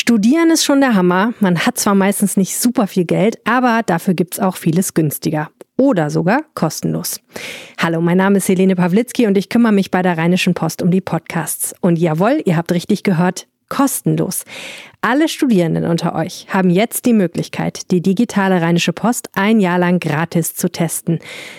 Studieren ist schon der Hammer. Man hat zwar meistens nicht super viel Geld, aber dafür gibt's auch vieles günstiger. Oder sogar kostenlos. Hallo, mein Name ist Helene Pawlitzki und ich kümmere mich bei der Rheinischen Post um die Podcasts. Und jawohl, ihr habt richtig gehört, kostenlos. Alle Studierenden unter euch haben jetzt die Möglichkeit, die digitale Rheinische Post ein Jahr lang gratis zu testen.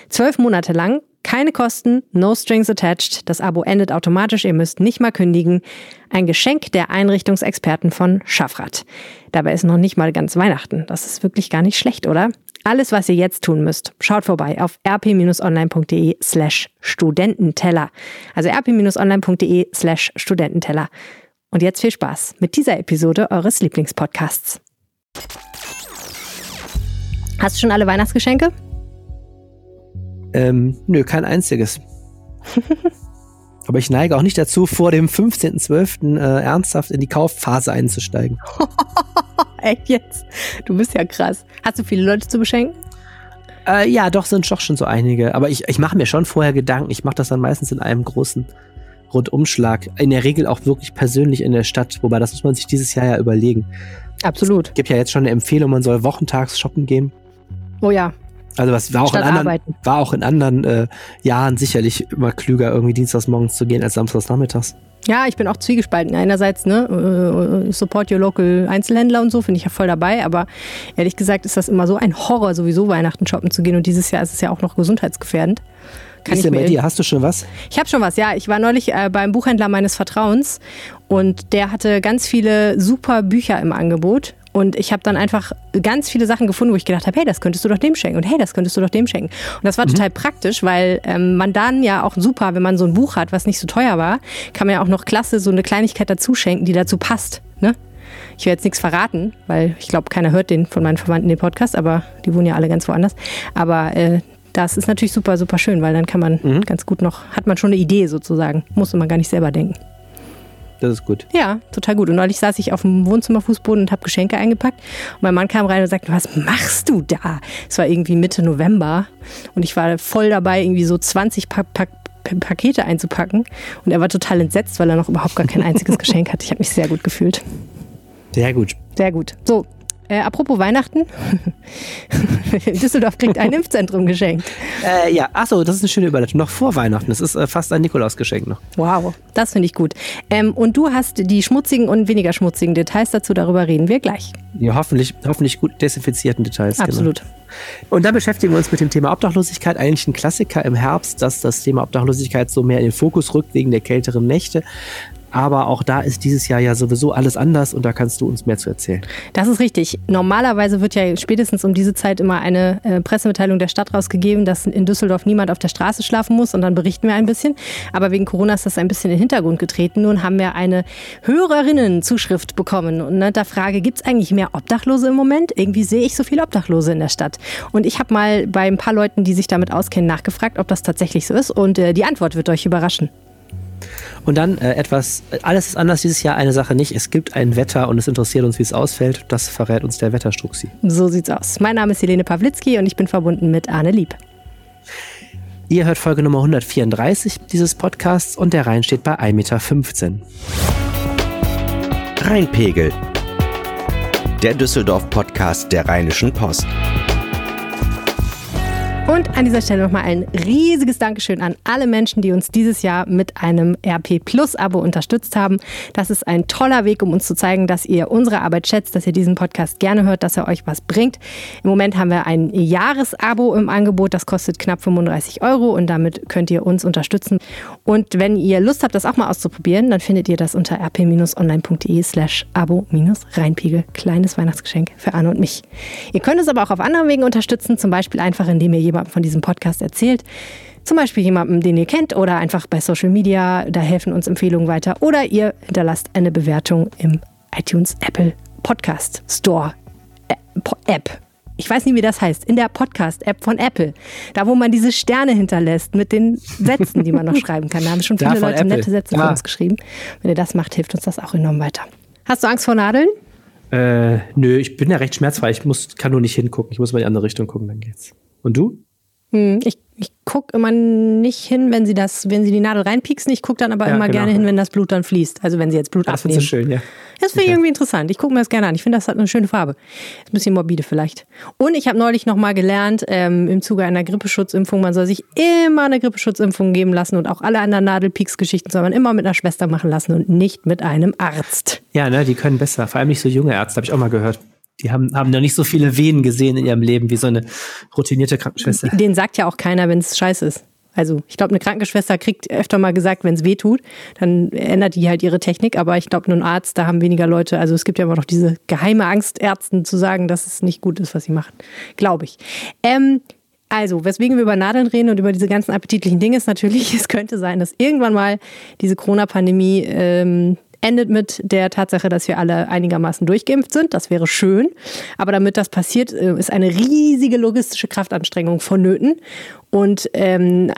Zwölf Monate lang keine Kosten, no strings attached. Das Abo endet automatisch, ihr müsst nicht mal kündigen. Ein Geschenk der Einrichtungsexperten von Schaffrat. Dabei ist noch nicht mal ganz Weihnachten. Das ist wirklich gar nicht schlecht, oder? Alles, was ihr jetzt tun müsst, schaut vorbei auf rp-online.de slash Studententeller. Also rp-online.de slash Studententeller. Und jetzt viel Spaß mit dieser Episode eures Lieblingspodcasts. Hast du schon alle Weihnachtsgeschenke? Ähm, nö, kein einziges. Aber ich neige auch nicht dazu, vor dem 15.12. Äh, ernsthaft in die Kaufphase einzusteigen. Echt jetzt? Du bist ja krass. Hast du viele Leute zu beschenken? Äh, ja, doch, sind doch schon so einige. Aber ich, ich mache mir schon vorher Gedanken. Ich mache das dann meistens in einem großen Rundumschlag. In der Regel auch wirklich persönlich in der Stadt. Wobei, das muss man sich dieses Jahr ja überlegen. Absolut. Es gibt ja jetzt schon eine Empfehlung, man soll wochentags shoppen gehen. Oh ja, also was war auch, in anderen, war auch in anderen äh, Jahren sicherlich immer klüger, irgendwie dienstags morgens zu gehen als samstags nachmittags. Ja, ich bin auch zwiegespalten. Einerseits, ne, äh, support your local Einzelhändler und so, finde ich ja voll dabei, aber ehrlich gesagt ist das immer so ein Horror, sowieso Weihnachten shoppen zu gehen und dieses Jahr ist es ja auch noch gesundheitsgefährdend. Kann ist denn bei dir? Hast du schon was? Ich habe schon was, ja. Ich war neulich äh, beim Buchhändler meines Vertrauens und der hatte ganz viele super Bücher im Angebot. Und ich habe dann einfach ganz viele Sachen gefunden, wo ich gedacht habe, hey, das könntest du doch dem schenken und hey, das könntest du doch dem schenken. Und das war mhm. total praktisch, weil ähm, man dann ja auch super, wenn man so ein Buch hat, was nicht so teuer war, kann man ja auch noch klasse so eine Kleinigkeit dazu schenken, die dazu passt. Ne? Ich will jetzt nichts verraten, weil ich glaube, keiner hört den von meinen Verwandten den Podcast, aber die wohnen ja alle ganz woanders. Aber äh, das ist natürlich super, super schön, weil dann kann man mhm. ganz gut noch, hat man schon eine Idee sozusagen. Muss man gar nicht selber denken. Das ist gut. Ja, total gut. Und neulich saß ich auf dem Wohnzimmerfußboden und habe Geschenke eingepackt. Und mein Mann kam rein und sagte, was machst du da? Es war irgendwie Mitte November und ich war voll dabei, irgendwie so 20 pa pa Pakete einzupacken. Und er war total entsetzt, weil er noch überhaupt gar kein einziges Geschenk hatte. Ich habe mich sehr gut gefühlt. Sehr gut. Sehr gut. So, äh, apropos Weihnachten. Düsseldorf kriegt ein Impfzentrum geschenkt. Äh, ja, achso, das ist eine schöne Überleitung. Noch vor Weihnachten. Das ist äh, fast ein Nikolausgeschenk noch. Wow, das finde ich gut. Ähm, und du hast die schmutzigen und weniger schmutzigen Details dazu. Darüber reden wir gleich. Ja, hoffentlich, hoffentlich gut desinfizierten Details. Genau. Absolut. Genau. Und dann beschäftigen wir uns mit dem Thema Obdachlosigkeit. Eigentlich ein Klassiker im Herbst, dass das Thema Obdachlosigkeit so mehr in den Fokus rückt wegen der kälteren Nächte. Aber auch da ist dieses Jahr ja sowieso alles anders und da kannst du uns mehr zu erzählen. Das ist richtig. Normalerweise wird ja spätestens um diese Zeit immer eine äh, Pressemitteilung der Stadt rausgegeben, dass in Düsseldorf niemand auf der Straße schlafen muss und dann berichten wir ein bisschen. Aber wegen Corona ist das ein bisschen in den Hintergrund getreten. Nun haben wir eine Hörerinnenzuschrift bekommen und ne, da frage, gibt es eigentlich mehr Obdachlose im Moment? Irgendwie sehe ich so viele Obdachlose in der Stadt. Und ich habe mal bei ein paar Leuten, die sich damit auskennen, nachgefragt, ob das tatsächlich so ist und äh, die Antwort wird euch überraschen. Und dann äh, etwas, alles ist anders dieses Jahr, eine Sache nicht. Es gibt ein Wetter und es interessiert uns, wie es ausfällt. Das verrät uns der Wetterstruxi. So sieht's aus. Mein Name ist Helene Pawlitzki und ich bin verbunden mit Arne Lieb. Ihr hört Folge Nummer 134 dieses Podcasts und der Rhein steht bei 1,15 Meter. Rheinpegel. Der Düsseldorf-Podcast der Rheinischen Post. Und an dieser Stelle nochmal ein riesiges Dankeschön an alle Menschen, die uns dieses Jahr mit einem RP Plus Abo unterstützt haben. Das ist ein toller Weg, um uns zu zeigen, dass ihr unsere Arbeit schätzt, dass ihr diesen Podcast gerne hört, dass er euch was bringt. Im Moment haben wir ein Jahresabo im Angebot, das kostet knapp 35 Euro und damit könnt ihr uns unterstützen. Und wenn ihr Lust habt, das auch mal auszuprobieren, dann findet ihr das unter rp-online.de slash abo-reinpegel. Kleines Weihnachtsgeschenk für Anne und mich. Ihr könnt es aber auch auf anderen Wegen unterstützen, zum Beispiel einfach, indem ihr jemand jemandem von diesem Podcast erzählt. Zum Beispiel jemandem, den ihr kennt oder einfach bei Social Media. Da helfen uns Empfehlungen weiter. Oder ihr hinterlasst eine Bewertung im iTunes Apple Podcast Store App. Ich weiß nicht, wie das heißt. In der Podcast-App von Apple. Da, wo man diese Sterne hinterlässt mit den Sätzen, die man noch schreiben kann. Da haben schon viele Leute Apple. nette Sätze ja. für uns geschrieben. Wenn ihr das macht, hilft uns das auch enorm weiter. Hast du Angst vor Nadeln? Äh, nö, ich bin ja recht schmerzfrei. Ich muss, kann nur nicht hingucken. Ich muss mal in die andere Richtung gucken, dann geht's. Und du? Hm, ich Ich gucke immer nicht hin, wenn sie das, wenn sie die Nadel reinpieksen. Ich gucke dann aber Ja, immer genau. gerne hin, wenn das Blut dann fließt. Also wenn sie jetzt Blut Das abnehmen. du schön, ja. Das finde ich irgendwie interessant. Ich gucke mir das gerne an. Ich finde, das hat eine schöne Farbe. Ist ein bisschen morbide vielleicht. Und ich habe neulich noch mal gelernt, ähm, im Zuge einer Grippeschutzimpfung, man soll sich immer eine Grippeschutzimpfung geben lassen und auch alle anderen Nadelpieks-Geschichten soll man immer mit einer Schwester machen lassen und nicht mit einem Arzt. Ja, ne, die können besser. Vor allem nicht so junge Ärzte, habe ich auch mal gehört. Die haben, haben noch nicht so viele Venen gesehen in ihrem Leben wie so eine routinierte Krankenschwester. Den sagt ja auch keiner, wenn es scheiße ist. Also ich glaube, eine Krankenschwester kriegt öfter mal gesagt, wenn es weh tut, dann ändert die halt ihre Technik. Aber ich glaube, nur ein Arzt, da haben weniger Leute. Also es gibt ja immer noch diese geheime Angst, Ärzten zu sagen, dass es nicht gut ist, was sie machen. Glaube ich. Ähm, also, weswegen wir über Nadeln reden und über diese ganzen appetitlichen Dinge ist natürlich, es könnte sein, dass irgendwann mal diese Corona-Pandemie ähm, endet mit der Tatsache, dass wir alle einigermaßen durchgeimpft sind. Das wäre schön. Aber damit das passiert, äh, ist eine riesige logistische Kraftanstrengung vonnöten. Und ähm,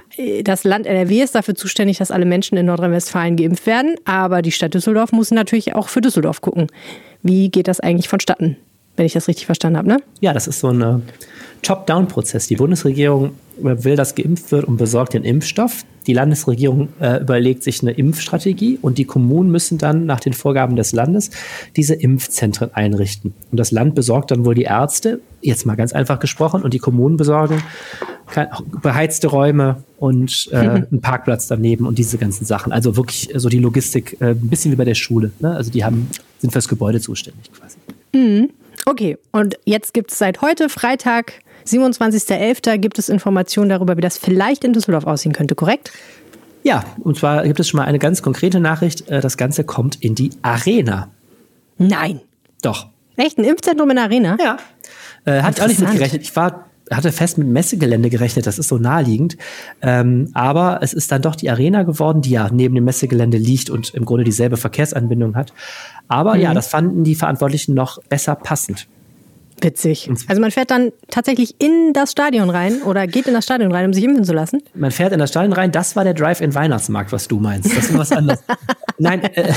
das Land NRW ist dafür zuständig, dass alle Menschen in Nordrhein-Westfalen geimpft werden. Aber die Stadt Düsseldorf muss natürlich auch für Düsseldorf gucken. Wie geht das eigentlich vonstatten? Wenn ich das richtig verstanden habe, ne? Ja, das ist so ein äh, Top-Down-Prozess. Die Bundesregierung will, dass geimpft wird und besorgt den Impfstoff. Die Landesregierung äh, überlegt sich eine Impfstrategie und die Kommunen müssen dann nach den Vorgaben des Landes diese Impfzentren einrichten. Und das Land besorgt dann wohl die Ärzte, jetzt mal ganz einfach gesprochen, und die Kommunen besorgen beheizte Räume und äh, einen Parkplatz daneben und diese ganzen Sachen. Also wirklich äh, so die Logistik, äh, ein bisschen wie bei der Schule. Ne? Also die haben, sind fürs Gebäude zuständig quasi. Okay, und jetzt gibt es seit heute, Freitag, 27.11., gibt es Informationen darüber, wie das vielleicht in Düsseldorf aussehen könnte, korrekt? Ja, und zwar gibt es schon mal eine ganz konkrete Nachricht. äh, Das Ganze kommt in die Arena. Nein. Doch. Echt? Ein Impfzentrum in der Arena? Ja. Äh, ich auch nicht mit gerechnet. Ich war, hatte fest mit Messegelände gerechnet, das ist so naheliegend. Ähm, aber es ist dann doch die Arena geworden, die ja neben dem Messegelände liegt und im Grunde dieselbe Verkehrsanbindung hat. Aber ja, das fanden die Verantwortlichen noch besser passend. Witzig. Also man fährt dann tatsächlich in das Stadion rein oder geht in das Stadion rein, um sich impfen zu lassen? Man fährt in das Stadion rein, das war der Drive-in-Weihnachtsmarkt, was du meinst. Das ist was anderes. Nein, äh,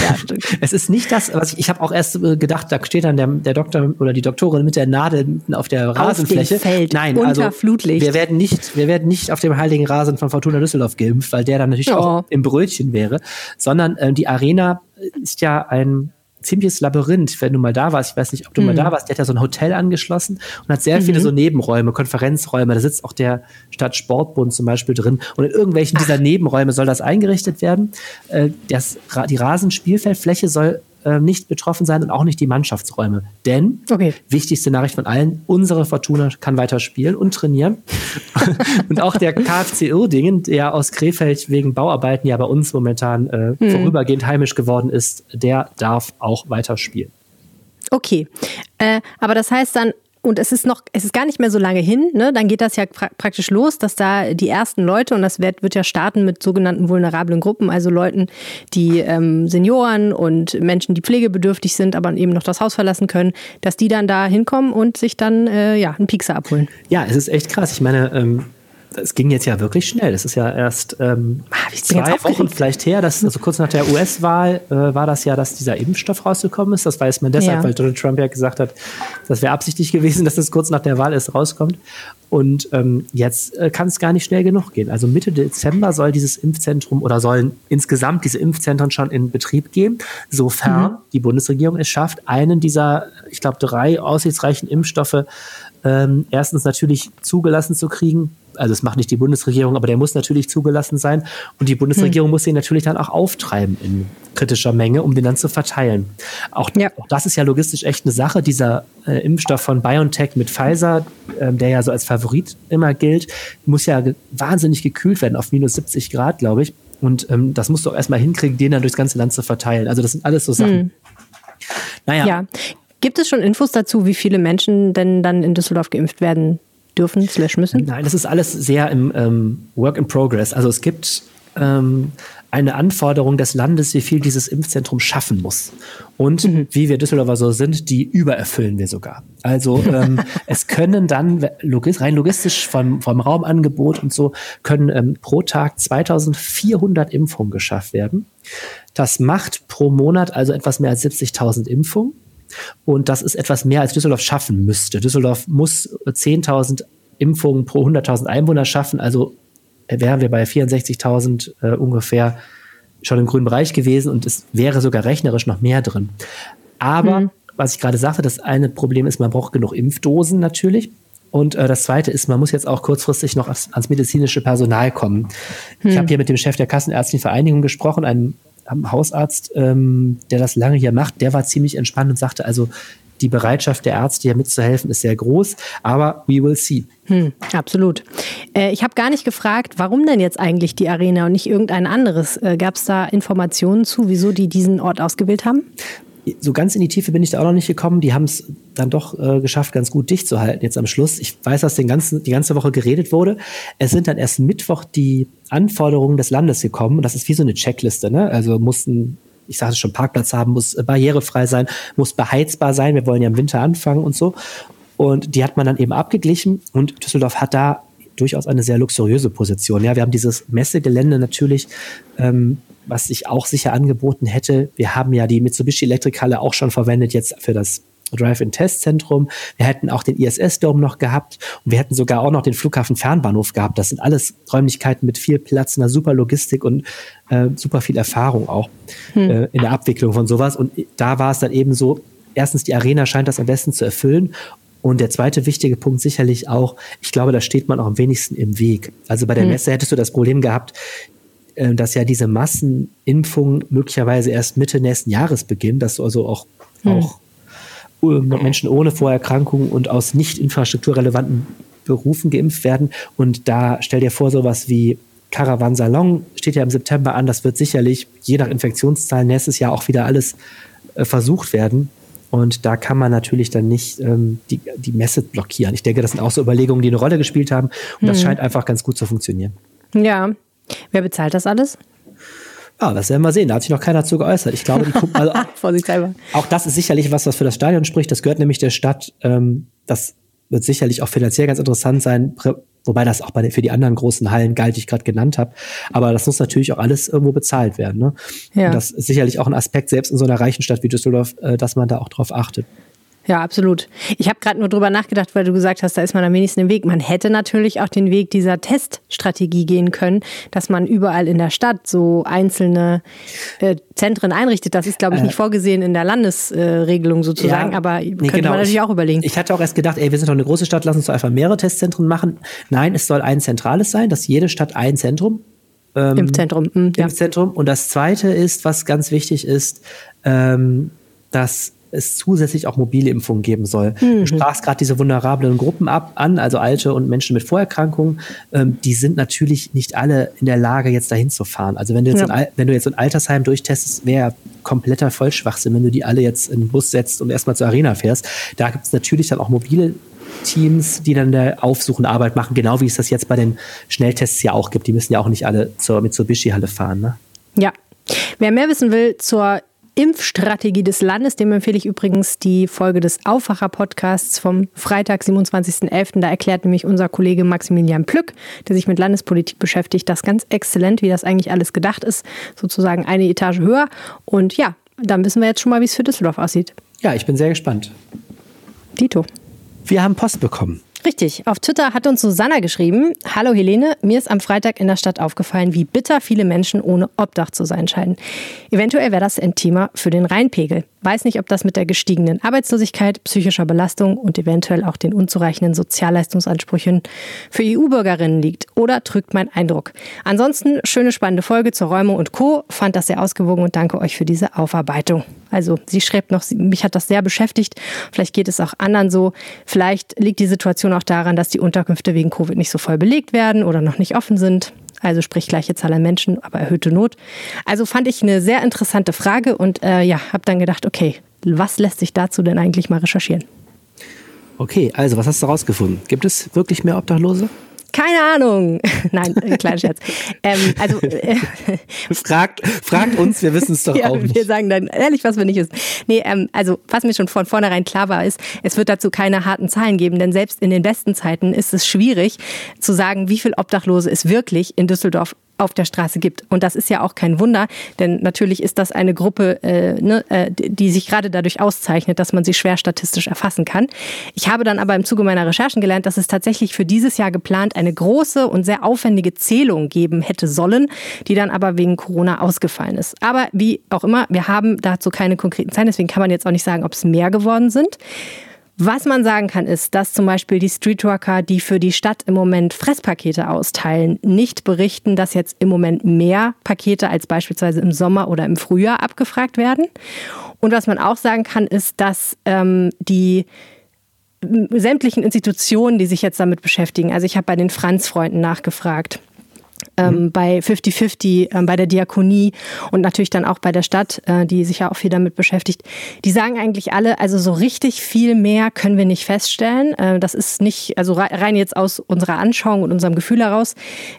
es ist nicht das, was ich, ich habe auch erst äh, gedacht, da steht dann der, der Doktor oder die Doktorin mit der Nadel mitten auf der Rasenfläche. dem Feld, Nein, also Flutlicht. wir werden nicht, wir werden nicht auf dem heiligen Rasen von Fortuna Düsseldorf geimpft, weil der dann natürlich Oh. auch im Brötchen wäre, sondern ähm, die Arena ist ja ein ziemliches Labyrinth, wenn du mal da warst. Ich weiß nicht, ob du mal da warst. Der hat ja so ein Hotel angeschlossen und hat sehr viele so Nebenräume, Konferenzräume. Da sitzt auch der Stadtsportbund zum Beispiel drin. Und in irgendwelchen dieser Nebenräume soll das eingerichtet werden. Äh, das, die Rasenspielfeldfläche soll äh, nicht betroffen sein und auch nicht die Mannschaftsräume. Denn, Okay. wichtigste Nachricht von allen, unsere Fortuna kann weiter spielen und trainieren. und auch der KFC Uerdingen, der aus Krefeld wegen Bauarbeiten ja bei uns momentan äh, vorübergehend heimisch geworden ist, der darf auch weiter spielen. Okay. Äh, aber das heißt dann, und es ist noch, es ist gar nicht mehr so lange hin, ne? dann geht das ja pra praktisch los, dass da die ersten Leute, und das wird, wird ja starten mit sogenannten vulnerablen Gruppen, also Leuten, die ähm, Senioren und Menschen, die pflegebedürftig sind, aber eben noch das Haus verlassen können, dass die dann da hinkommen und sich dann äh, ja, einen Piekser abholen. Ja, es ist echt krass. Ich meine, ähm, es ging jetzt ja wirklich schnell. Es ist ja erst ähm, Ah, zwei. Wochen vielleicht her, dass, also kurz nach der US-Wahl äh, war das ja, dass dieser Impfstoff rausgekommen ist. Das weiß man deshalb, Ja. weil Donald Trump ja gesagt hat, das wäre absichtlich gewesen, dass es kurz nach der Wahl erst rauskommt. Und ähm, jetzt äh, kann es gar nicht schnell genug gehen. Also Mitte Dezember soll dieses Impfzentrum oder sollen insgesamt diese Impfzentren schon in Betrieb gehen, sofern die Bundesregierung es schafft, einen dieser, ich glaube, drei aussichtsreichen Impfstoffe ähm, erstens natürlich zugelassen zu kriegen. Also es macht nicht die Bundesregierung, aber der muss natürlich zugelassen sein. Und die Bundesregierung muss ihn natürlich dann auch auftreiben in kritischer Menge, um den dann zu verteilen. Auch, Ja. auch das ist ja logistisch echt eine Sache. Dieser äh, Impfstoff von BioNTech mit Pfizer, ähm, der ja so als Favorit immer gilt, muss ja wahnsinnig gekühlt werden auf minus 70 Grad, glaube ich. Und ähm, das musst du auch erstmal hinkriegen, den dann durchs ganze Land zu verteilen. Also das sind alles so Sachen. Naja, Ja. Gibt es schon Infos dazu, wie viele Menschen denn dann in Düsseldorf geimpft werden dürfen, slash müssen? Nein, das ist alles sehr im ähm, Work in Progress. Also es gibt ähm, eine Anforderung des Landes, wie viel dieses Impfzentrum schaffen muss. Und wie wir Düsseldorfer so sind, die übererfüllen wir sogar. Also ähm, es können dann logis rein logistisch vom, vom Raumangebot und so können ähm, pro Tag 2400 Impfungen geschafft werden. Das macht pro Monat also etwas mehr als 70.000 Impfungen. Und das ist etwas mehr, als Düsseldorf schaffen müsste. Düsseldorf muss 10.000 Impfungen pro 100.000 Einwohner schaffen, also wären wir bei 64.000 äh, ungefähr schon im grünen Bereich gewesen und es wäre sogar rechnerisch noch mehr drin. Aber, mhm. was ich gerade sagte, das eine Problem ist, man braucht genug Impfdosen natürlich. Und äh, das Zweite ist, man muss jetzt auch kurzfristig noch ans, ans medizinische Personal kommen. Hm. Ich habe hier mit dem Chef der Kassenärztlichen Vereinigung gesprochen, einem, einem Hausarzt, ähm, der das lange hier macht. Der war ziemlich entspannt und sagte, also die Bereitschaft der Ärzte hier mitzuhelfen ist sehr groß, aber we will see. Hm, absolut. Äh, ich habe gar nicht gefragt, warum denn jetzt eigentlich die Arena und nicht irgendein anderes. Äh, Gab es da Informationen zu, wieso die diesen Ort ausgewählt haben? So ganz in die Tiefe bin ich da auch noch nicht gekommen. Die haben es dann doch äh, geschafft, ganz gut dicht zu halten jetzt am Schluss. Ich weiß, dass den ganzen, die ganze Woche geredet wurde. Es sind dann erst Mittwoch die Anforderungen des Landes gekommen. Und das ist wie so eine Checkliste. Ne? Also mussten, ich sagte schon, Parkplatz haben, muss äh, barrierefrei sein, muss beheizbar sein. Wir wollen ja im Winter anfangen und so. Und die hat man dann eben abgeglichen. Und Düsseldorf hat da durchaus eine sehr luxuriöse Position. Ja, wir haben dieses Messegelände natürlich ähm, was sich auch sicher angeboten hätte. Wir haben ja die Mitsubishi Elektrikhalle auch schon verwendet jetzt für das Drive-in-Testzentrum. Wir hätten auch den ISS-Dome noch gehabt und wir hätten sogar auch noch den Flughafen Fernbahnhof gehabt. Das sind alles Räumlichkeiten mit viel Platz, einer super Logistik und äh, super viel Erfahrung auch hm. äh, in der Abwicklung von sowas. Und da war es dann eben so, erstens, die Arena scheint das am besten zu erfüllen und der zweite wichtige Punkt sicherlich auch, ich glaube, da steht man auch am wenigsten im Weg. Also bei der hm. Messe hättest du das Problem gehabt, äh, dass ja diese Massenimpfung möglicherweise erst Mitte nächsten Jahres beginnt, dass also auch, hm. auch äh, Menschen ohne Vorerkrankungen und aus nicht infrastrukturrelevanten Berufen geimpft werden. Und da stell dir vor, sowas wie Caravansalon steht ja im September an. Das wird sicherlich je nach Infektionszahlen nächstes Jahr auch wieder alles äh, versucht werden. Und da kann man natürlich dann nicht ähm, die, die Messe blockieren. Ich denke, das sind auch so Überlegungen, die eine Rolle gespielt haben. Und hm. das scheint einfach ganz gut zu funktionieren. Ja, Wer bezahlt das alles? Ja, das werden wir sehen. Da hat sich noch keiner zu geäußert. Ich glaube, die gucken, also auch, auch das ist sicherlich was, was für das Stadion spricht. Das gehört nämlich der Stadt. Ähm, das wird sicherlich auch finanziell ganz interessant sein, wobei das auch bei für die anderen großen Hallen galt, die ich gerade genannt habe. Aber das muss natürlich auch alles irgendwo bezahlt werden. Ne? Ja. Und das ist sicherlich auch ein Aspekt, selbst in so einer reichen Stadt wie Düsseldorf, äh, dass man da auch drauf achtet. Ja, absolut. Ich habe gerade nur drüber nachgedacht, weil du gesagt hast, da ist man am wenigsten im Weg. Man hätte natürlich auch den Weg dieser Teststrategie gehen können, dass man überall in der Stadt so einzelne äh, Zentren einrichtet. Das ist, glaube ich, nicht äh, vorgesehen in der Landesregelung äh, sozusagen, ja, aber könnte genau. man natürlich auch überlegen. Ich hatte auch erst gedacht, ey, wir sind doch eine große Stadt, lass uns doch einfach mehrere Testzentren machen. Nein, es soll ein zentrales sein, dass jede Stadt ein Zentrum ähm, Impfzentrum. Mhm, Impfzentrum. Ja. Und das Zweite ist, was ganz wichtig ist, ähm, dass es zusätzlich auch mobile Impfungen geben soll. Mhm. Du sprachst gerade diese vulnerablen Gruppen ab an, also Alte und Menschen mit Vorerkrankungen. Ähm, die sind natürlich nicht alle in der Lage, jetzt dahin zu fahren. Also wenn du jetzt, ja. ein, wenn du jetzt ein Altersheim durchtestest, wäre kompletter Vollschwachsinn, wenn du die alle jetzt in den Bus setzt und erstmal zur Arena fährst. Da gibt es natürlich dann auch mobile Teams, die dann der aufsuchende Arbeit machen, genau wie es das jetzt bei den Schnelltests ja auch gibt. Die müssen ja auch nicht alle zur Mitsubishi-Halle fahren. Ne? Ja. Wer mehr wissen will zur Impfstrategie des Landes. Dem empfehle ich übrigens die Folge des Aufwacher-Podcasts vom Freitag, 27.11. Da erklärt nämlich unser Kollege Maximilian Plück, der sich mit Landespolitik beschäftigt, das ganz exzellent, wie das eigentlich alles gedacht ist. Sozusagen eine Etage höher. Und ja, dann wissen wir jetzt schon mal, wie es für Düsseldorf aussieht. Ja, ich bin sehr gespannt. Dito. Wir haben Post bekommen. Richtig. Auf Twitter hat uns Susanna geschrieben: Hallo Helene, mir ist am Freitag in der Stadt aufgefallen, wie bitter viele Menschen ohne Obdach zu sein scheinen. Eventuell wäre das ein Thema für den Rheinpegel. Weiß nicht, ob das mit der gestiegenen Arbeitslosigkeit, psychischer Belastung und eventuell auch den unzureichenden Sozialleistungsansprüchen für EU-Bürgerinnen liegt. Oder trügt mein Eindruck. Ansonsten schöne spannende Folge zur Räumung und Co. Fand das sehr ausgewogen und danke euch für diese Aufarbeitung. Also sie schreibt noch, mich hat das sehr beschäftigt. Vielleicht geht es auch anderen so. Vielleicht liegt die Situation auch daran, dass die Unterkünfte wegen Covid nicht so voll belegt werden oder noch nicht offen sind. Also sprich gleiche Zahl an Menschen, aber erhöhte Not. Also fand ich eine sehr interessante Frage und äh, ja, habe dann gedacht, okay, was lässt sich dazu denn eigentlich mal recherchieren? Okay, also was hast du rausgefunden? Gibt es wirklich mehr Obdachlose? Keine Ahnung. Nein, äh, kleiner Scherz. Ähm, also äh, fragt, fragt uns, wir wissen es doch ja, auch nicht. Wir sagen dann ehrlich, was wir nicht wissen. Nee, ähm, also was mir schon von vornherein klar war, ist, es wird dazu keine harten Zahlen geben, denn selbst in den besten Zeiten ist es schwierig zu sagen, wie viel Obdachlose es wirklich in Düsseldorf auf der Straße gibt. Und das ist ja auch kein Wunder, denn natürlich ist das eine Gruppe, äh, ne, äh, die sich gerade dadurch auszeichnet, dass man sie schwer statistisch erfassen kann. Ich habe dann aber im Zuge meiner Recherchen gelernt, dass es tatsächlich für dieses Jahr geplant eine große und sehr aufwendige Zählung geben hätte sollen, die dann aber wegen Corona ausgefallen ist. Aber wie auch immer, wir haben dazu keine konkreten Zahlen, deswegen kann man jetzt auch nicht sagen, ob es mehr geworden sind. Was man sagen kann, ist, dass zum Beispiel die Streetworker, die für die Stadt im Moment Fresspakete austeilen, nicht berichten, dass jetzt im Moment mehr Pakete als beispielsweise im Sommer oder im Frühjahr abgefragt werden. Und was man auch sagen kann, ist, dass ähm, die sämtlichen Institutionen, die sich jetzt damit beschäftigen, also ich habe bei den Franz-Freunden nachgefragt, ähm, mhm. bei 50-50, ähm, bei der Diakonie und natürlich dann auch bei der Stadt, äh, die sich ja auch viel damit beschäftigt. Die sagen eigentlich alle, also so richtig viel mehr können wir nicht feststellen. Äh, das ist nicht, also rein jetzt aus unserer Anschauung und unserem Gefühl heraus.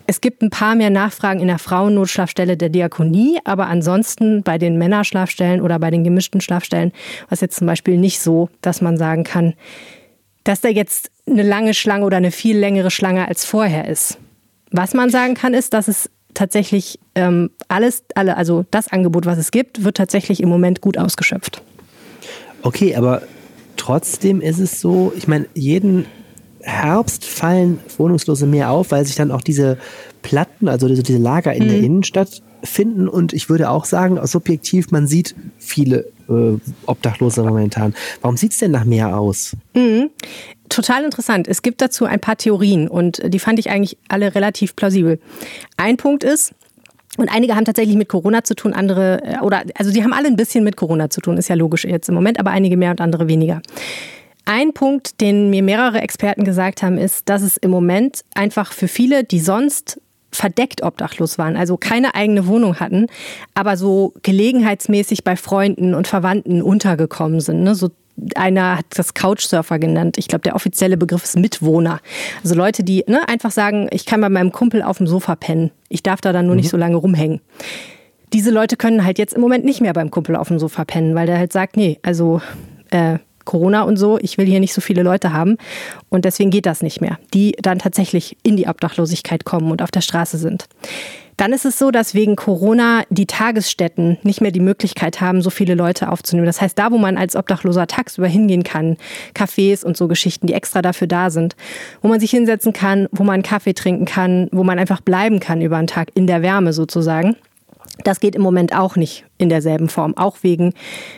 Es gibt ein paar mehr Nachfragen in der Frauennotschlafstelle der Diakonie, aber ansonsten bei den Männerschlafstellen oder bei den gemischten Schlafstellen, was jetzt zum Beispiel nicht so, dass man sagen kann, dass da jetzt eine lange Schlange oder eine viel längere Schlange als vorher ist. Was man sagen kann, ist, dass es tatsächlich ähm, alles, alle, also das Angebot, was es gibt, wird tatsächlich im Moment gut ausgeschöpft. Okay, aber trotzdem ist es so, ich meine, jeden Herbst fallen Wohnungslose mehr auf, weil sich dann auch diese Platten, also diese Lager in mhm. der Innenstadt finden. Und ich würde auch sagen, subjektiv, man sieht viele äh, Obdachlose momentan. Warum sieht es denn nach mehr aus? Mhm. Total interessant. Es gibt dazu ein paar Theorien und die fand ich eigentlich alle relativ plausibel. Ein Punkt ist, und einige haben tatsächlich mit Corona zu tun, andere, äh, oder, also die haben alle ein bisschen mit Corona zu tun, ist ja logisch jetzt im Moment, aber einige mehr und andere weniger. Ein Punkt, den mir mehrere Experten gesagt haben, ist, dass es im Moment einfach für viele, die sonst verdeckt obdachlos waren, also keine eigene Wohnung hatten, aber so gelegenheitsmäßig bei Freunden und Verwandten untergekommen sind, ne? so einer hat das Couchsurfer genannt. Ich glaube, der offizielle Begriff ist Mitwohner. Also Leute, die ne, einfach sagen, ich kann bei meinem Kumpel auf dem Sofa pennen. Ich darf da dann nur mhm. nicht so lange rumhängen. Diese Leute können halt jetzt im Moment nicht mehr beim Kumpel auf dem Sofa pennen, weil der halt sagt, nee, also äh, Corona und so, ich will hier nicht so viele Leute haben und deswegen geht das nicht mehr, die dann tatsächlich in die Obdachlosigkeit kommen und auf der Straße sind. Dann ist es so, dass wegen Corona die Tagesstätten nicht mehr die Möglichkeit haben, so viele Leute aufzunehmen. Das heißt, da, wo man als Obdachloser tagsüber hingehen kann, Cafés und so Geschichten, die extra dafür da sind, wo man sich hinsetzen kann, wo man Kaffee trinken kann, wo man einfach bleiben kann über einen Tag in der Wärme sozusagen. Das geht im Moment auch nicht in derselben Form, auch wegen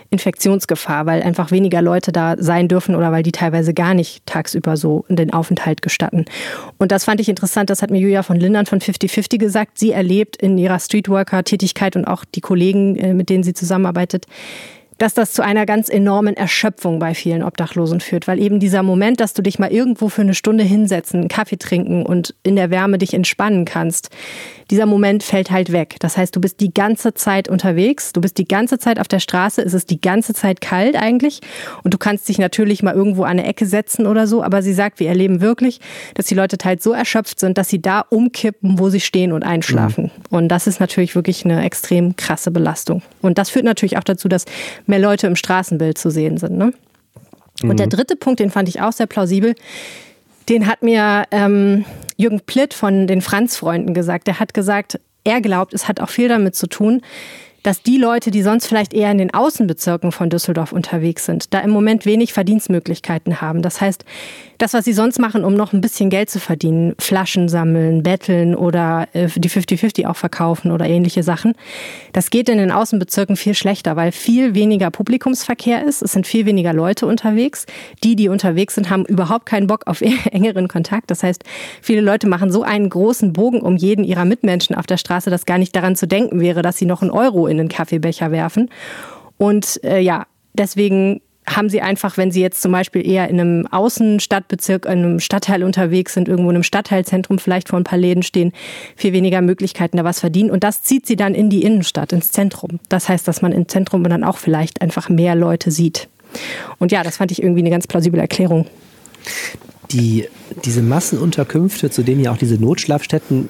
Infektionsgefahr, weil einfach weniger Leute da sein dürfen oder weil die teilweise gar nicht tagsüber so den Aufenthalt gestatten. Und das fand ich interessant, das hat mir Julia von Lindern von 5050 gesagt. Sie erlebt in ihrer Streetworker-Tätigkeit und auch die Kollegen, äh, mit denen sie zusammenarbeitet, dass das zu einer ganz enormen Erschöpfung bei vielen Obdachlosen führt, weil eben dieser Moment, dass du dich mal irgendwo für eine Stunde hinsetzen, einen Kaffee trinken und in der Wärme dich entspannen kannst, dieser Moment fällt halt weg. Das heißt, du bist die ganze Zeit unterwegs, du bist die ganze Zeit auf der Straße, es ist die ganze Zeit kalt eigentlich und du kannst dich natürlich mal irgendwo an eine Ecke setzen oder so, aber sie sagt, wir erleben wirklich, dass die Leute halt so erschöpft sind, dass sie da umkippen, wo sie stehen und einschlafen. Mhm. Und das ist natürlich wirklich eine extrem krasse Belastung. Und das führt natürlich auch dazu, dass mehr Leute im Straßenbild zu sehen sind. Ne? Und mhm. der dritte Punkt, den fand ich auch sehr plausibel, den hat mir ähm, Jürgen Plitt von den Franz-Freunden gesagt. Der hat gesagt, er glaubt, es hat auch viel damit zu tun, dass die Leute, die sonst vielleicht eher in den Außenbezirken von Düsseldorf unterwegs sind, da im Moment wenig Verdienstmöglichkeiten haben. Das heißt, das, was sie sonst machen, um noch ein bisschen Geld zu verdienen, Flaschen sammeln, betteln oder äh, die 50-50 auch verkaufen oder ähnliche Sachen, das geht in den Außenbezirken viel schlechter, weil viel weniger Publikumsverkehr ist. Es sind viel weniger Leute unterwegs. Die, die unterwegs sind, haben überhaupt keinen Bock auf engeren Kontakt. Das heißt, viele Leute machen so einen großen Bogen um jeden ihrer Mitmenschen auf der Straße, dass gar nicht daran zu denken wäre, dass sie noch einen Euro in den Kaffeebecher werfen. Und äh, ja, deswegen haben sie einfach, wenn sie jetzt zum Beispiel eher in einem Außenstadtbezirk, in einem Stadtteil unterwegs sind, irgendwo in einem Stadtteilzentrum vielleicht vor ein paar Läden stehen, viel weniger Möglichkeiten, da was verdienen. Und das zieht sie dann in die Innenstadt, ins Zentrum. Das heißt, dass man im Zentrum dann auch vielleicht einfach mehr Leute sieht. Und ja, das fand ich irgendwie eine ganz plausible Erklärung. Die, diese Massenunterkünfte, zu denen ja auch diese Notschlafstätten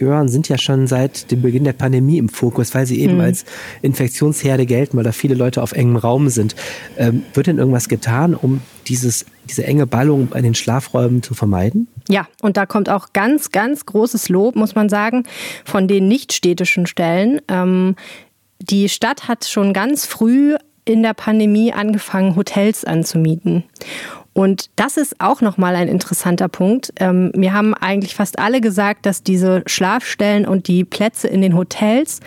gehören, sind ja schon seit dem Beginn der Pandemie im Fokus, weil sie eben mhm. als Infektionsherde gelten, weil da viele Leute auf engem Raum sind. Ähm, wird denn irgendwas getan, um dieses, diese enge Ballung in den Schlafräumen zu vermeiden? Ja, und da kommt auch ganz, ganz großes Lob, muss man sagen, von den nicht-städtischen Stellen. Ähm, die Stadt hat schon ganz früh in der Pandemie angefangen, Hotels anzumieten. Und das ist auch nochmal ein interessanter Punkt. Ähm, wir haben eigentlich fast alle gesagt, dass diese Schlafstellen und die Plätze in den Hotels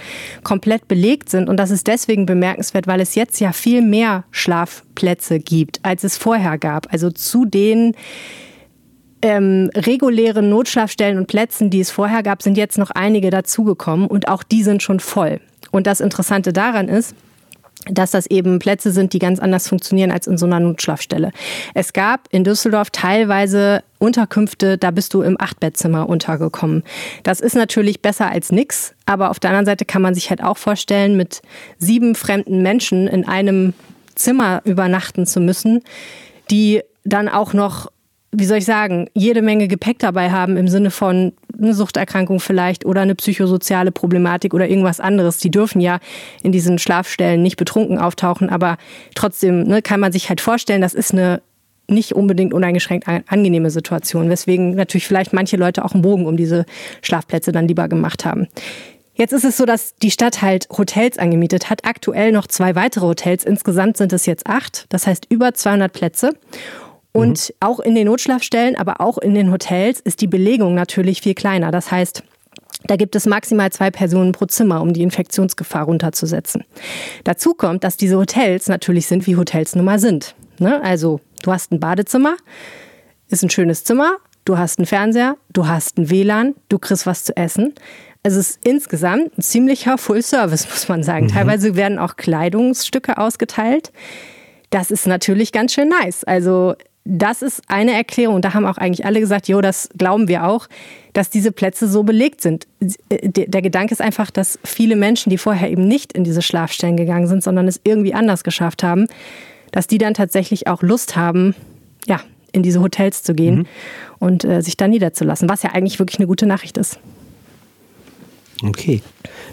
komplett belegt sind. Und das ist deswegen bemerkenswert, weil es jetzt ja viel mehr Schlafplätze gibt, als es vorher gab. Also zu den ähm, regulären Notschlafstellen und Plätzen, die es vorher gab, sind jetzt noch einige dazugekommen und auch die sind schon voll. Und das Interessante daran ist, dass das eben Plätze sind, die ganz anders funktionieren als in so einer Notschlafstelle. Es gab in Düsseldorf teilweise Unterkünfte, da bist du im Achtbettzimmer untergekommen. Das ist natürlich besser als nix, aber auf der anderen Seite kann man sich halt auch vorstellen, mit sieben fremden Menschen in einem Zimmer übernachten zu müssen, die dann auch noch wie soll ich sagen, jede Menge Gepäck dabei haben im Sinne von eine Suchterkrankung vielleicht oder eine psychosoziale Problematik oder irgendwas anderes. Die dürfen ja in diesen Schlafstellen nicht betrunken auftauchen, aber trotzdem ne, kann man sich halt vorstellen, das ist eine nicht unbedingt uneingeschränkt angenehme Situation, weswegen natürlich vielleicht manche Leute auch einen Bogen um diese Schlafplätze dann lieber gemacht haben. Jetzt ist es so, dass die Stadt halt Hotels angemietet hat, aktuell noch zwei weitere Hotels. Insgesamt sind es jetzt acht, das heißt über 200 Plätze. Und mhm. auch in den Notschlafstellen, aber auch in den Hotels ist die Belegung natürlich viel kleiner. Das heißt, da gibt es maximal zwei Personen pro Zimmer, um die Infektionsgefahr runterzusetzen. Dazu kommt, dass diese Hotels natürlich sind, wie Hotels nun mal sind. Ne? Also, du hast ein Badezimmer, ist ein schönes Zimmer, du hast einen Fernseher, du hast ein WLAN, du kriegst was zu essen. Also es ist insgesamt ein ziemlicher Full Service, muss man sagen. Mhm. Teilweise werden auch Kleidungsstücke ausgeteilt. Das ist natürlich ganz schön nice. Also das ist eine Erklärung. Da haben auch eigentlich alle gesagt, jo, das glauben wir auch, dass diese Plätze so belegt sind. Der Gedanke ist einfach, dass viele Menschen, die vorher eben nicht in diese Schlafstellen gegangen sind, sondern es irgendwie anders geschafft haben, dass die dann tatsächlich auch Lust haben, ja, in diese Hotels zu gehen mhm. und äh, sich da niederzulassen, was ja eigentlich wirklich eine gute Nachricht ist. Okay.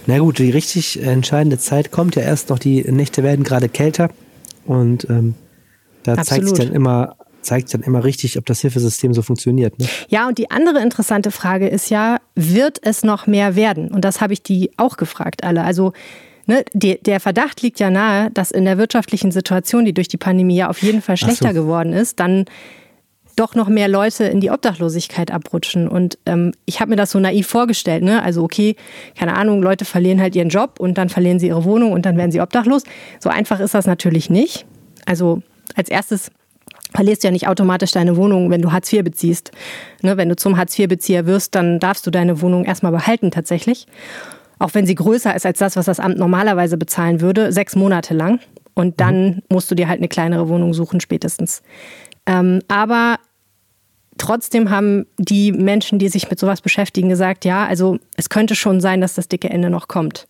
Na gut, die richtig entscheidende Zeit kommt ja erst noch. Die Nächte werden gerade kälter und ähm, da Absolut. zeigt sich dann immer zeigt dann immer richtig, ob das Hilfesystem so funktioniert. Ne? Ja, und die andere interessante Frage ist ja, wird es noch mehr werden? Und das habe ich die auch gefragt, alle. Also ne, die, der Verdacht liegt ja nahe, dass in der wirtschaftlichen Situation, die durch die Pandemie ja auf jeden Fall schlechter so. geworden ist, dann doch noch mehr Leute in die Obdachlosigkeit abrutschen. Und ähm, ich habe mir das so naiv vorgestellt. Ne? Also okay, keine Ahnung, Leute verlieren halt ihren Job und dann verlieren sie ihre Wohnung und dann werden sie obdachlos. So einfach ist das natürlich nicht. Also als erstes verlierst du ja nicht automatisch deine Wohnung, wenn du Hartz IV beziehst. Ne, wenn du zum Hartz IV-Bezieher wirst, dann darfst du deine Wohnung erstmal behalten tatsächlich. Auch wenn sie größer ist als das, was das Amt normalerweise bezahlen würde, sechs Monate lang. Und dann mhm. musst du dir halt eine kleinere Wohnung suchen, spätestens. Ähm, aber trotzdem haben die Menschen, die sich mit sowas beschäftigen, gesagt, ja, also es könnte schon sein, dass das dicke Ende noch kommt.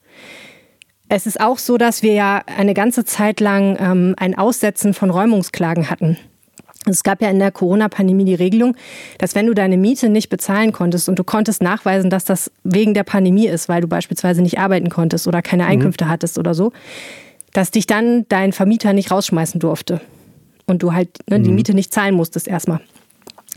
Es ist auch so, dass wir ja eine ganze Zeit lang ähm, ein Aussetzen von Räumungsklagen hatten. Es gab ja in der Corona-Pandemie die Regelung, dass wenn du deine Miete nicht bezahlen konntest und du konntest nachweisen, dass das wegen der Pandemie ist, weil du beispielsweise nicht arbeiten konntest oder keine mhm. Einkünfte mhm. hattest oder so, dass dich dann dein Vermieter nicht rausschmeißen durfte und du halt ne, die mhm. Miete nicht zahlen musstest erstmal.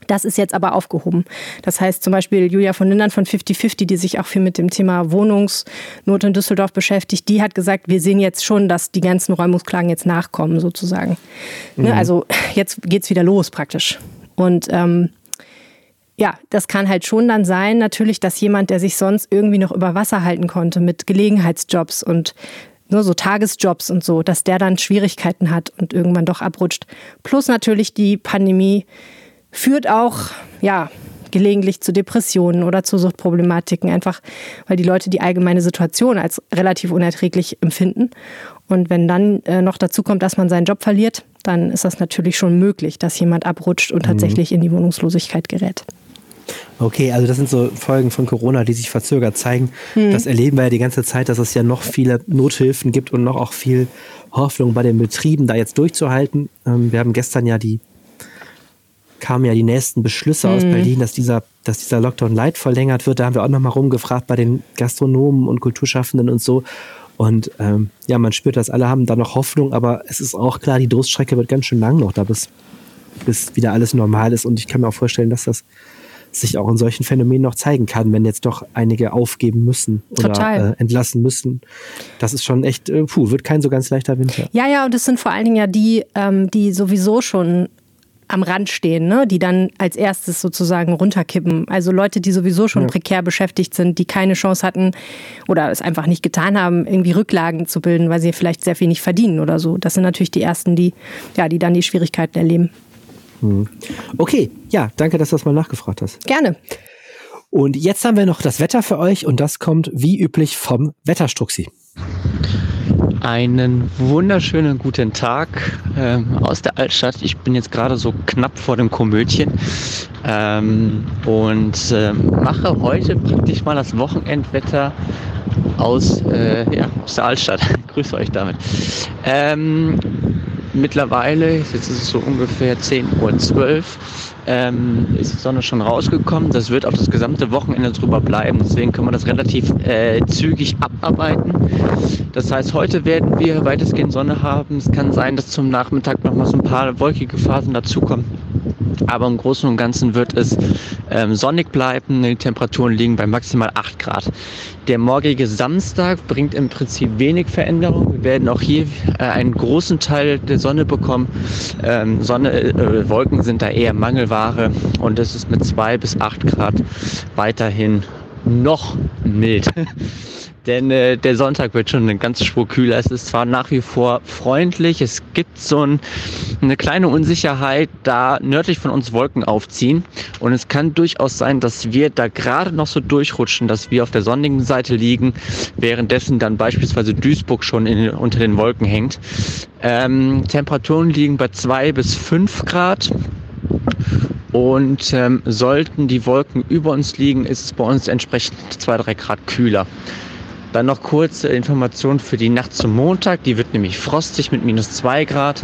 Das ist jetzt aber aufgehoben. Das heißt zum Beispiel Julia von Lindern von 5050, die sich auch viel mit dem Thema Wohnungsnot in Düsseldorf beschäftigt, die hat gesagt, wir sehen jetzt schon, dass die ganzen Räumungsklagen jetzt nachkommen sozusagen. Ne, mhm. Ne? Also jetzt geht's wieder los praktisch. Und ähm, ja, das kann halt schon dann sein, natürlich, dass jemand, der sich sonst irgendwie noch über Wasser halten konnte mit Gelegenheitsjobs und nur so Tagesjobs und so, dass der dann Schwierigkeiten hat und irgendwann doch abrutscht. Plus natürlich die Pandemie führt auch, ja, gelegentlich zu Depressionen oder zu Suchtproblematiken, einfach weil die Leute die allgemeine Situation als relativ unerträglich empfinden. Und wenn dann äh, noch dazu kommt, dass man seinen Job verliert, dann ist das natürlich schon möglich, dass jemand abrutscht und mhm. tatsächlich in die Wohnungslosigkeit gerät. Okay, also das sind so Folgen von Corona, die sich verzögert zeigen. Mhm. Das erleben wir ja die ganze Zeit, dass es ja noch viele Nothilfen gibt und noch auch viel Hoffnung bei den Betrieben, da jetzt durchzuhalten. Ähm, wir haben gestern ja die kamen ja die nächsten Beschlüsse mhm. aus Berlin, dass dieser, dass dieser Lockdown Light verlängert wird. Da haben wir auch nochmal rumgefragt bei den Gastronomen und Kulturschaffenden und so. Und ähm, ja, man spürt das, alle haben da noch Hoffnung, aber es ist auch klar, die Durststrecke wird ganz schön lang noch da, bis, bis wieder alles normal ist. Und ich kann mir auch vorstellen, dass das sich auch in solchen Phänomenen noch zeigen kann, wenn jetzt doch einige aufgeben müssen oder äh, entlassen müssen. Das ist schon echt, äh, puh, wird kein so ganz leichter Winter. Ja, ja, und es sind vor allen Dingen ja die, ähm, die sowieso schon am Rand stehen, ne? die dann als erstes sozusagen runterkippen. Also Leute, die sowieso schon ja. prekär beschäftigt sind, die keine Chance hatten oder es einfach nicht getan haben, irgendwie Rücklagen zu bilden, weil sie vielleicht sehr viel nicht verdienen oder so. Das sind natürlich die ersten, die, ja, die dann die Schwierigkeiten erleben. Hm. Okay, ja, danke, dass du das mal nachgefragt hast. Gerne. Und jetzt haben wir noch das Wetter für euch und das kommt wie üblich vom Wetterstruxi. Einen wunderschönen guten Tag ähm, aus der Altstadt. Ich bin jetzt gerade so knapp vor dem Komödien ähm, und äh, mache heute praktisch mal das Wochenendwetter aus, äh, ja, aus der Altstadt. Grüße euch damit. Ähm, mittlerweile, jetzt ist es so ungefähr 10.12 Uhr, ähm, ist die Sonne schon rausgekommen. Das wird auf das gesamte Wochenende drüber bleiben. Deswegen können wir das relativ äh, zügig abarbeiten. Das heißt, heute werden wir weitestgehend Sonne haben. Es kann sein, dass zum Nachmittag noch mal so ein paar wolkige Phasen dazukommen. Aber im Großen und Ganzen wird es ähm, sonnig bleiben. Die Temperaturen liegen bei maximal 8 Grad. Der morgige Samstag bringt im Prinzip wenig Veränderung. Wir werden auch hier äh, einen großen Teil der Sonne bekommen. Ähm, Sonne, äh, Wolken sind da eher Mangelware und es ist mit 2 bis 8 Grad weiterhin noch mild. Denn äh, der Sonntag wird schon eine ganze Spur kühler. Es ist zwar nach wie vor freundlich, es gibt so ein, eine kleine Unsicherheit, da nördlich von uns Wolken aufziehen. Und es kann durchaus sein, dass wir da gerade noch so durchrutschen, dass wir auf der sonnigen Seite liegen, währenddessen dann beispielsweise Duisburg schon in, unter den Wolken hängt. Ähm, Temperaturen liegen bei zwei bis fünf Grad. Und ähm, sollten die Wolken über uns liegen, ist es bei uns entsprechend zwei, drei Grad kühler. Dann noch kurze Information für die Nacht zum Montag. Die wird nämlich frostig mit minus 2 Grad.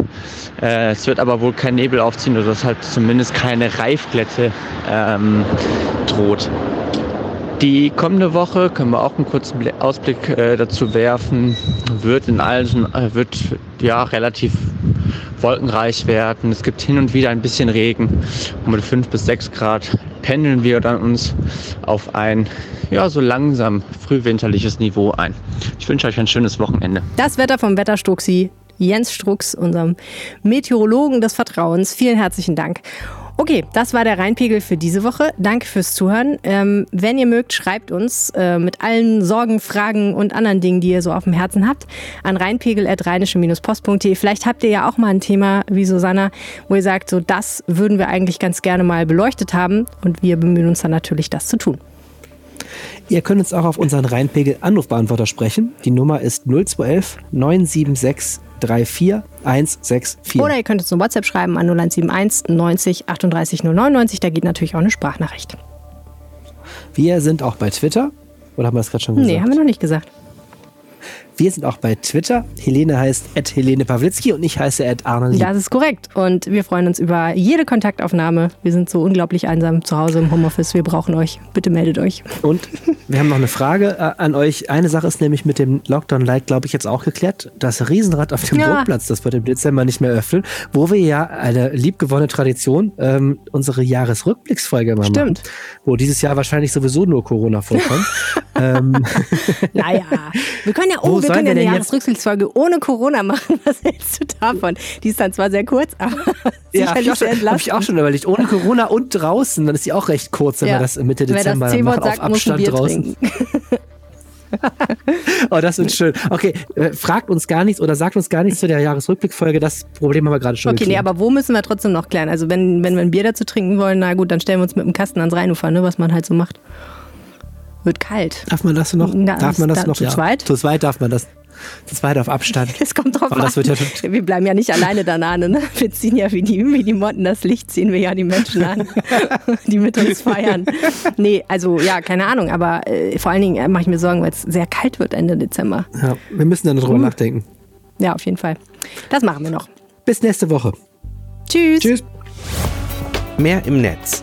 Äh, es wird aber wohl kein Nebel aufziehen oder dass halt zumindest keine Reifglätte ähm, droht. Die kommende Woche können wir auch einen kurzen Ausblick äh, dazu werfen. Wird in allen äh, wird ja relativ wolkenreich werden. Es gibt hin und wieder ein bisschen Regen. Und mit 5 bis 6 Grad pendeln wir dann uns auf ein ja, so langsam frühwinterliches Niveau ein. Ich wünsche euch ein schönes Wochenende. Das Wetter vom Wetterstuxi, Jens Strux, unserem Meteorologen des Vertrauens. Vielen herzlichen Dank. Okay, das war der Rheinpegel für diese Woche. Danke fürs Zuhören. Ähm, wenn ihr mögt, schreibt uns äh, mit allen Sorgen, Fragen und anderen Dingen, die ihr so auf dem Herzen habt, an rheinpegel.rheinische-post.de. Vielleicht habt ihr ja auch mal ein Thema wie Susanna, wo ihr sagt, so das würden wir eigentlich ganz gerne mal beleuchtet haben. Und wir bemühen uns dann natürlich, das zu tun. Ihr könnt uns auch auf unseren Rheinpegel Anrufbeantworter sprechen. Die Nummer ist 0211 976 34164. Oder ihr könnt uns eine WhatsApp schreiben an 0171 90 38 099. Da geht natürlich auch eine Sprachnachricht. Wir sind auch bei Twitter. Oder haben wir das gerade schon gesagt? Nee, haben wir noch nicht gesagt. Wir sind auch bei Twitter. Helene heißt at Helene Pawlitzki und ich heiße at Arne Das ist korrekt. Und wir freuen uns über jede Kontaktaufnahme. Wir sind so unglaublich einsam zu Hause im Homeoffice. Wir brauchen euch. Bitte meldet euch. Und wir haben noch eine Frage äh, an euch. Eine Sache ist nämlich mit dem Lockdown Light, glaube ich, jetzt auch geklärt. Das Riesenrad auf dem ja. Burgplatz, das wird im Dezember nicht mehr öffnen, wo wir ja eine liebgewonnene Tradition, ähm, unsere Jahresrückblicksfolge machen. Stimmt. Wo dieses Jahr wahrscheinlich sowieso nur Corona vorkommt. ähm, naja, wir können ja, oh, wir können ja eine Jahresrückblicksfolge ohne Corona machen. Was hältst du davon? Die ist dann zwar sehr kurz, aber ja, habe ich, hab ich auch schon überlegt. Ohne Corona und draußen, dann ist die auch recht kurz, wenn ja. wir das Mitte Dezember das machen, sagt, auf Abstand draußen. oh, das wird schön. Okay, äh, fragt uns gar nichts oder sagt uns gar nichts zu der Jahresrückblickfolge. Das Problem haben wir gerade schon Okay, geklärt. nee, aber wo müssen wir trotzdem noch klären? Also wenn, wenn wir ein Bier dazu trinken wollen, na gut, dann stellen wir uns mit dem Kasten ans Rheinufer, ne, was man halt so macht. Wird kalt. Darf man das noch? Na, darf man das da, noch? Zu ja. zweit? Zu zweit darf man das. Zu zweit auf Abstand. Es kommt drauf an. Ja wir bleiben ja nicht alleine da. Ne? Wir ziehen ja wie die, wie die Motten das Licht, ziehen wir ja die Menschen an, die mit uns feiern. Nee, also ja, keine Ahnung. Aber äh, vor allen Dingen äh, mache ich mir Sorgen, weil es sehr kalt wird Ende Dezember. Ja, wir müssen dann drüber uh. nachdenken. Ja, auf jeden Fall. Das machen wir noch. Bis nächste Woche. Tschüss. Tschüss. mehr im Netz.